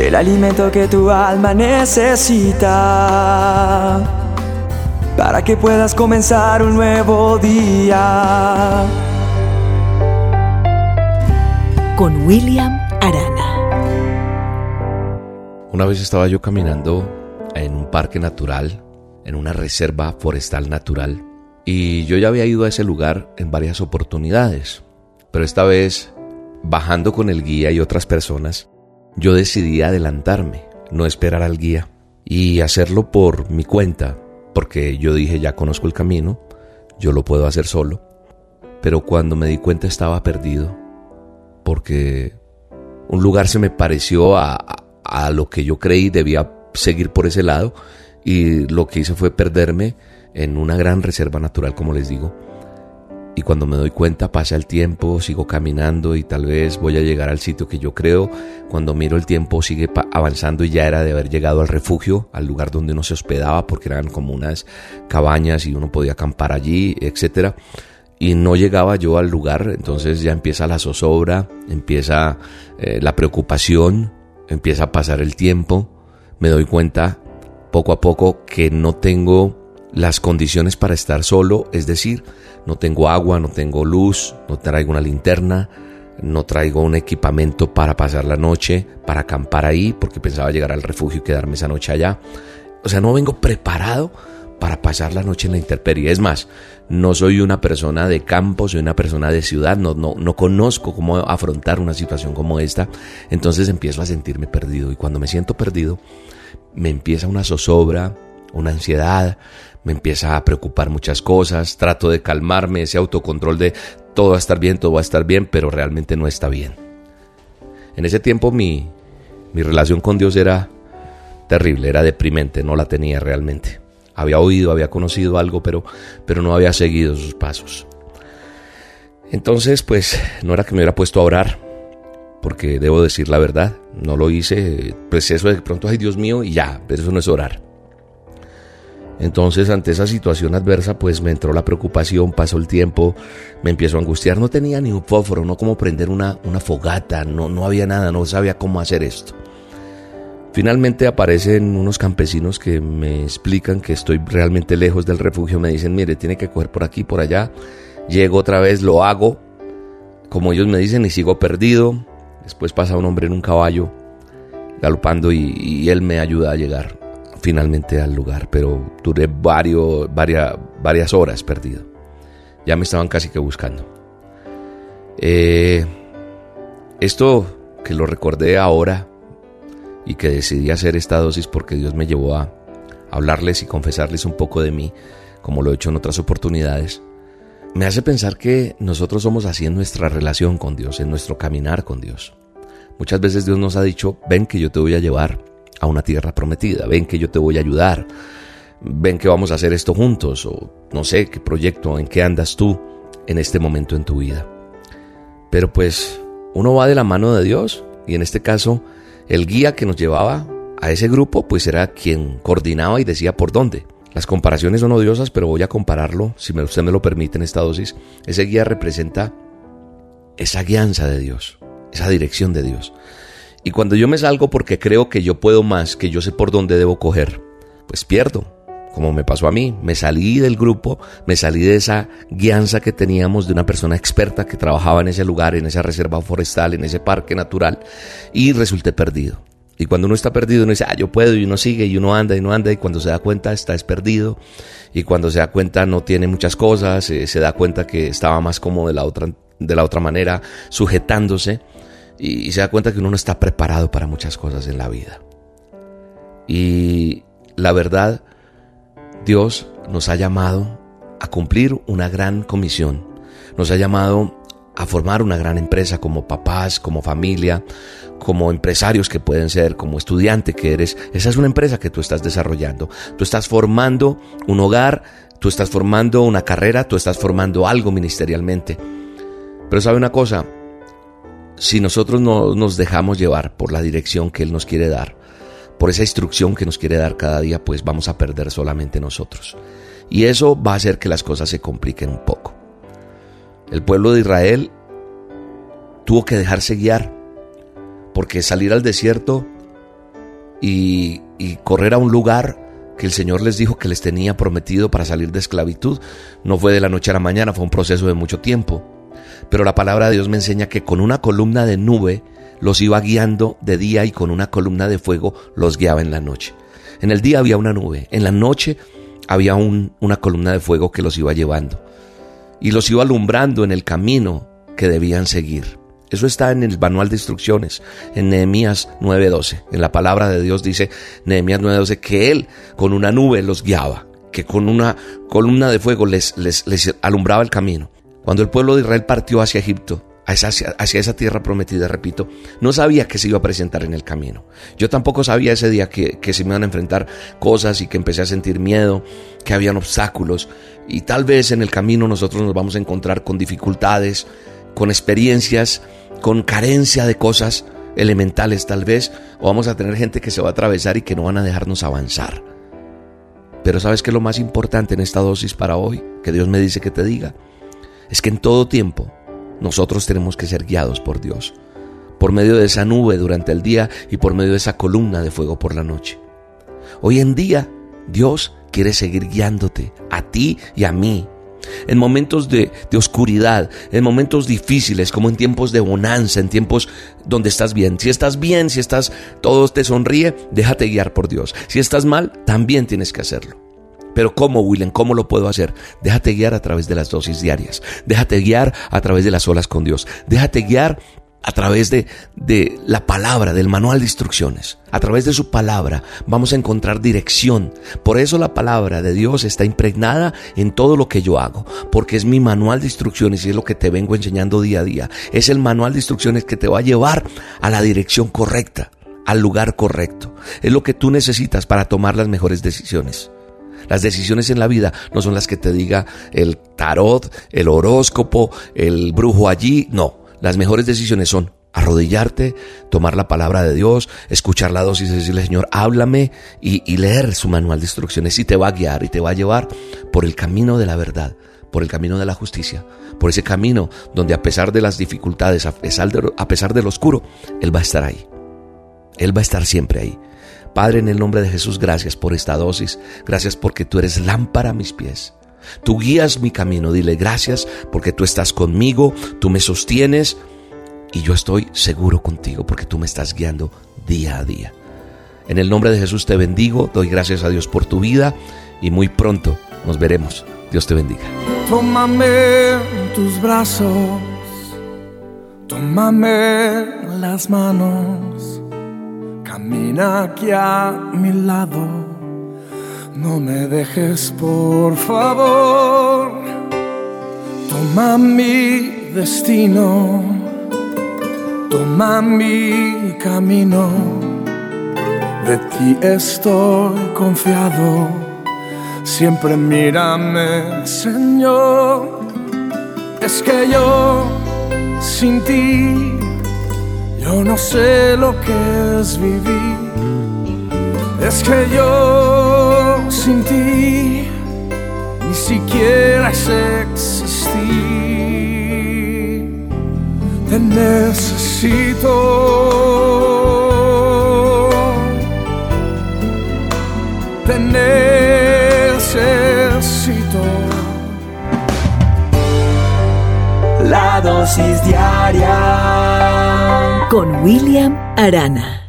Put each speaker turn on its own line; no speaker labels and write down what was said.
el alimento que tu alma necesita para que puedas comenzar un nuevo día.
Con William Arana.
Una vez estaba yo caminando en un parque natural, en una reserva forestal natural, y yo ya había ido a ese lugar en varias oportunidades, pero esta vez, bajando con el guía y otras personas, yo decidí adelantarme, no esperar al guía y hacerlo por mi cuenta, porque yo dije ya conozco el camino, yo lo puedo hacer solo. Pero cuando me di cuenta estaba perdido, porque un lugar se me pareció a, a lo que yo creí debía seguir por ese lado y lo que hice fue perderme en una gran reserva natural, como les digo y cuando me doy cuenta pasa el tiempo, sigo caminando y tal vez voy a llegar al sitio que yo creo. Cuando miro el tiempo sigue avanzando y ya era de haber llegado al refugio, al lugar donde uno se hospedaba porque eran como unas cabañas y uno podía acampar allí, etcétera. Y no llegaba yo al lugar, entonces ya empieza la zozobra, empieza eh, la preocupación, empieza a pasar el tiempo. Me doy cuenta poco a poco que no tengo las condiciones para estar solo, es decir, no tengo agua, no tengo luz, no traigo una linterna, no traigo un equipamiento para pasar la noche, para acampar ahí, porque pensaba llegar al refugio y quedarme esa noche allá. O sea, no vengo preparado para pasar la noche en la intemperie. Es más, no soy una persona de campo, soy una persona de ciudad, no, no, no conozco cómo afrontar una situación como esta. Entonces empiezo a sentirme perdido y cuando me siento perdido, me empieza una zozobra, una ansiedad, me empieza a preocupar muchas cosas, trato de calmarme, ese autocontrol de todo va a estar bien, todo va a estar bien, pero realmente no está bien. En ese tiempo mi, mi relación con Dios era terrible, era deprimente, no la tenía realmente. Había oído, había conocido algo, pero, pero no había seguido sus pasos. Entonces, pues no era que me hubiera puesto a orar, porque debo decir la verdad, no lo hice, pues eso de pronto, ay Dios mío, y ya, eso no es orar. Entonces, ante esa situación adversa, pues me entró la preocupación, pasó el tiempo, me empiezo a angustiar. No tenía ni un fósforo, no como prender una, fogata, no, no había nada, no sabía cómo hacer esto. Finalmente aparecen unos campesinos que me explican que estoy realmente lejos del refugio. Me dicen, mire, tiene que coger por aquí, por allá. Llego otra vez, lo hago, como ellos me dicen, y sigo perdido. Después pasa un hombre en un caballo galopando y él me ayuda a llegar finalmente al lugar, pero duré varios, varias, varias horas perdido. Ya me estaban casi que buscando. Eh, esto que lo recordé ahora y que decidí hacer esta dosis porque Dios me llevó a hablarles y confesarles un poco de mí, como lo he hecho en otras oportunidades, me hace pensar que nosotros somos así en nuestra relación con Dios, en nuestro caminar con Dios. Muchas veces Dios nos ha dicho, ven que yo te voy a llevar a una tierra prometida, ven que yo te voy a ayudar, ven que vamos a hacer esto juntos, o no sé qué proyecto, en qué andas tú en este momento en tu vida. Pero pues uno va de la mano de Dios y en este caso el guía que nos llevaba a ese grupo pues era quien coordinaba y decía por dónde. Las comparaciones son odiosas, pero voy a compararlo, si usted me lo permite en esta dosis. Ese guía representa esa guianza de Dios, esa dirección de Dios. Y cuando yo me salgo porque creo que yo puedo más, que yo sé por dónde debo coger, pues pierdo. Como me pasó a mí, me salí del grupo, me salí de esa guianza que teníamos de una persona experta que trabajaba en ese lugar, en esa reserva forestal, en ese parque natural, y resulté perdido. Y cuando uno está perdido, uno dice, ah, yo puedo, y uno sigue, y uno anda, y uno anda, y cuando se da cuenta está es perdido, y cuando se da cuenta no tiene muchas cosas, eh, se da cuenta que estaba más como de la otra, de la otra manera, sujetándose, y, se da cuenta que uno no está preparado para muchas cosas en la vida. Y la verdad, Dios nos ha llamado a cumplir una gran comisión. Nos ha llamado a formar una gran empresa como papás, como familia, como empresarios que pueden ser, como estudiante que eres. Esa es una empresa que tú estás desarrollando. Tú estás formando un hogar, tú estás formando una carrera, tú estás formando algo ministerialmente. Pero sabe una cosa, si nosotros no nos dejamos llevar por la dirección que Él nos quiere dar, por esa instrucción que nos quiere dar cada día, pues vamos a perder solamente nosotros. Y eso va a hacer que las cosas se compliquen un poco. El pueblo de Israel tuvo que dejarse guiar, porque salir al desierto y, y correr a un lugar que el Señor les dijo que les tenía prometido para salir de esclavitud. No fue de la noche a la mañana, fue un proceso de mucho tiempo. Pero la palabra de Dios me enseña que con una columna de nube los iba guiando de día y con una columna de fuego los guiaba en la noche. En el día había una nube, en la noche había una columna de fuego que los iba llevando y los iba alumbrando en el camino que debían seguir. Eso está en el manual de instrucciones, en Nehemías 9:12. En la palabra de Dios dice Nehemías 9:12 que Él con una nube los guiaba, que con una columna de fuego les, alumbraba el camino. Cuando el pueblo de Israel partió hacia Egipto, hacia, esa tierra prometida, repito, no sabía que se iba a presentar en el camino. Yo tampoco sabía ese día que, que se me iban a enfrentar cosas y que empecé a sentir miedo, que habían obstáculos y tal vez en el camino nosotros nos vamos a encontrar con dificultades, con experiencias, con carencia de cosas elementales tal vez, o vamos a tener gente que se va a atravesar y que no van a dejarnos avanzar. Pero sabes que lo más importante en esta dosis para hoy, que Dios me dice que te diga, es que en todo tiempo nosotros tenemos que ser guiados por Dios, por medio de esa nube durante el día y por medio de esa columna de fuego por la noche. Hoy en día Dios quiere seguir guiándote, a ti y a mí, en momentos de, oscuridad, en momentos difíciles, como en tiempos de bonanza, en tiempos donde estás bien. Si estás bien, si estás, todo te sonríe, déjate guiar por Dios. Si estás mal, también tienes que hacerlo. Pero ¿cómo, Willen? ¿Cómo lo puedo hacer? Déjate guiar a través de las dosis diarias. Déjate guiar a través de las olas con Dios. Déjate guiar a través de, de, la palabra, del manual de instrucciones. A través de su palabra vamos a encontrar dirección. Por eso la palabra de Dios está impregnada en todo lo que yo hago. Porque es mi manual de instrucciones y es lo que te vengo enseñando día a día. Es el manual de instrucciones que te va a llevar a la dirección correcta, al lugar correcto. Es lo que tú necesitas para tomar las mejores decisiones. Las decisiones en la vida no son las que te diga el tarot, el horóscopo, el brujo allí. No, las mejores decisiones son arrodillarte, tomar la palabra de Dios, escuchar la dosis y decirle, Señor, háblame y, leer su manual de instrucciones y te va a guiar y te va a llevar por el camino de la verdad, por el camino de la justicia, por ese camino donde a pesar de las dificultades, a pesar, de, a pesar del oscuro, Él va a estar ahí. Él va a estar siempre ahí. Padre, en el nombre de Jesús, gracias por esta dosis. Gracias porque tú eres lámpara a mis pies. Tú guías mi camino. Dile gracias porque tú estás conmigo, tú me sostienes y yo estoy seguro contigo porque tú me estás guiando día a día. En el nombre de Jesús te bendigo, doy gracias a Dios por tu vida y muy pronto nos veremos. Dios te bendiga.
Tómame tus brazos, tómame las manos Camina aquí a mi lado, no me dejes por favor. Toma mi destino, toma mi camino. De ti estoy confiado, siempre mírame, Señor. Es que yo sin ti no sé lo que es vivir. Es que yo sin ti ni siquiera es existir. Te necesito. Te necesito. La dosis diaria
con William Arana.